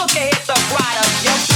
Look at hit the rider jumping.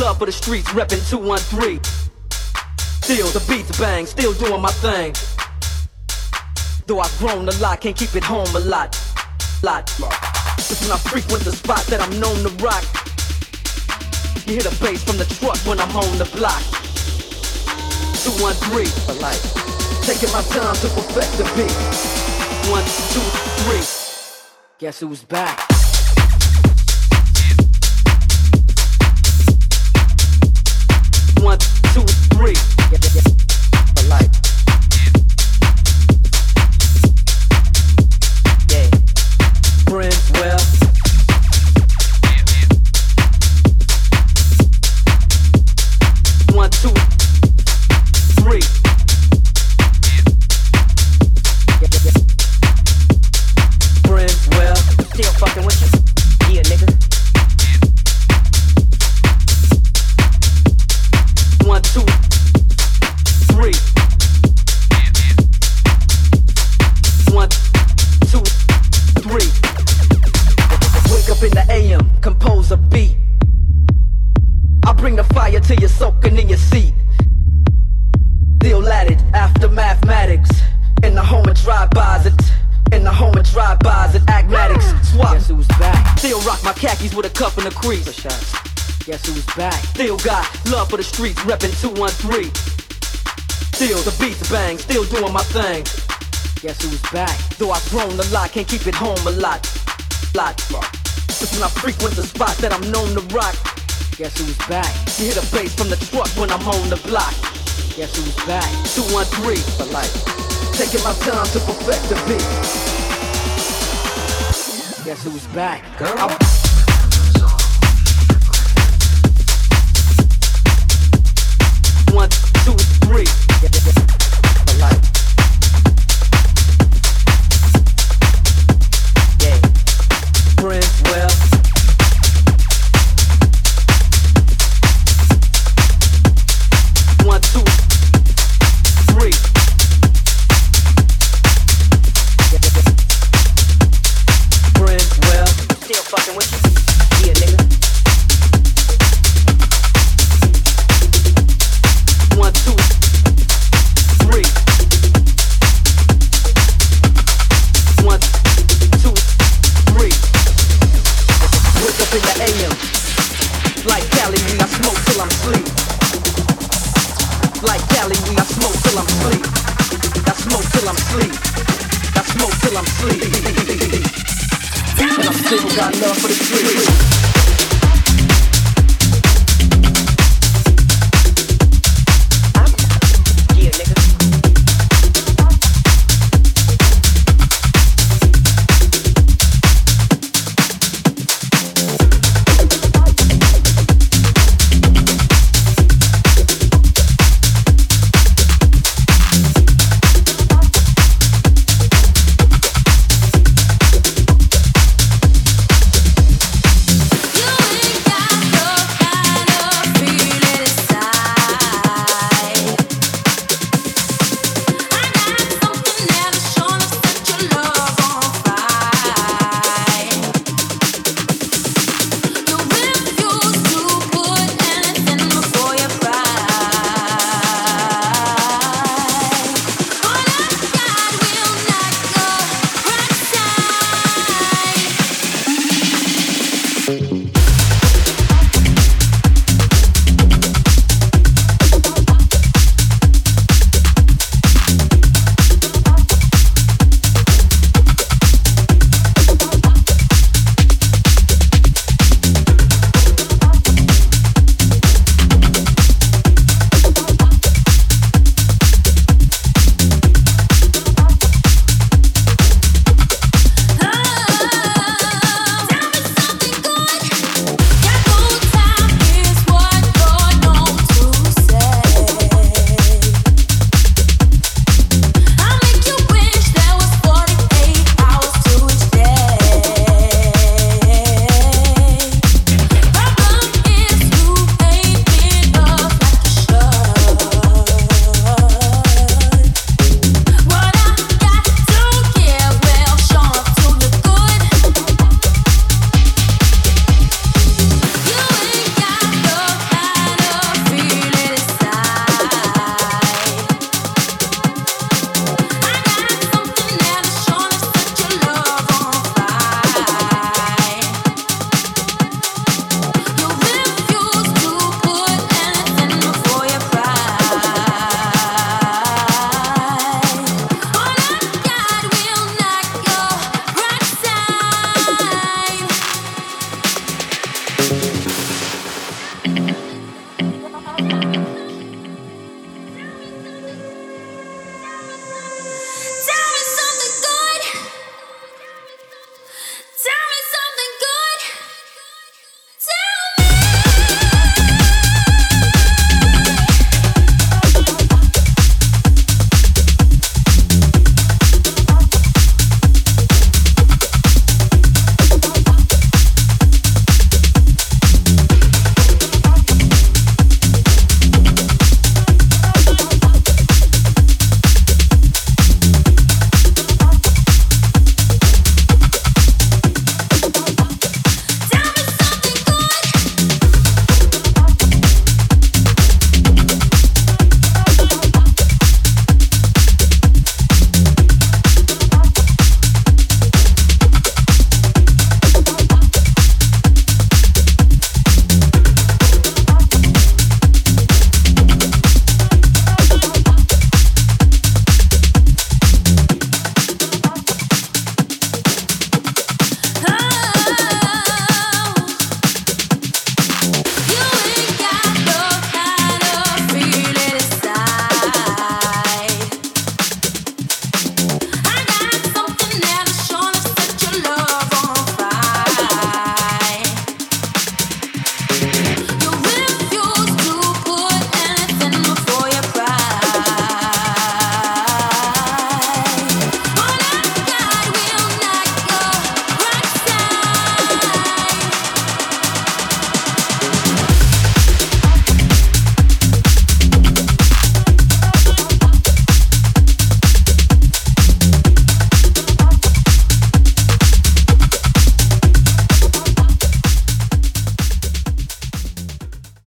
Love for the streets, reppin' 213. Still the beats bang, still doing my thing. Though I've grown a lot, can't keep it home a lot. Lot. It's when I frequent the spot that I'm known to rock. You hear the bass from the truck when I'm on the block. 213 for life. Taking my time to perfect the beat. One, two, three. Guess who's back? Three. For Still got love for the streets, reppin' 213. Still the beats bang, still doing my thing. Guess who's back? Though I've grown a lot, can't keep it home a lot. Lot. It's when I frequent the spot that I'm known to rock. Guess who's back? You hear the bass from the truck when I'm on the block. Guess who's back? 213 for life. Taking my time to perfect the beat. Guess who's back? Girl. I'm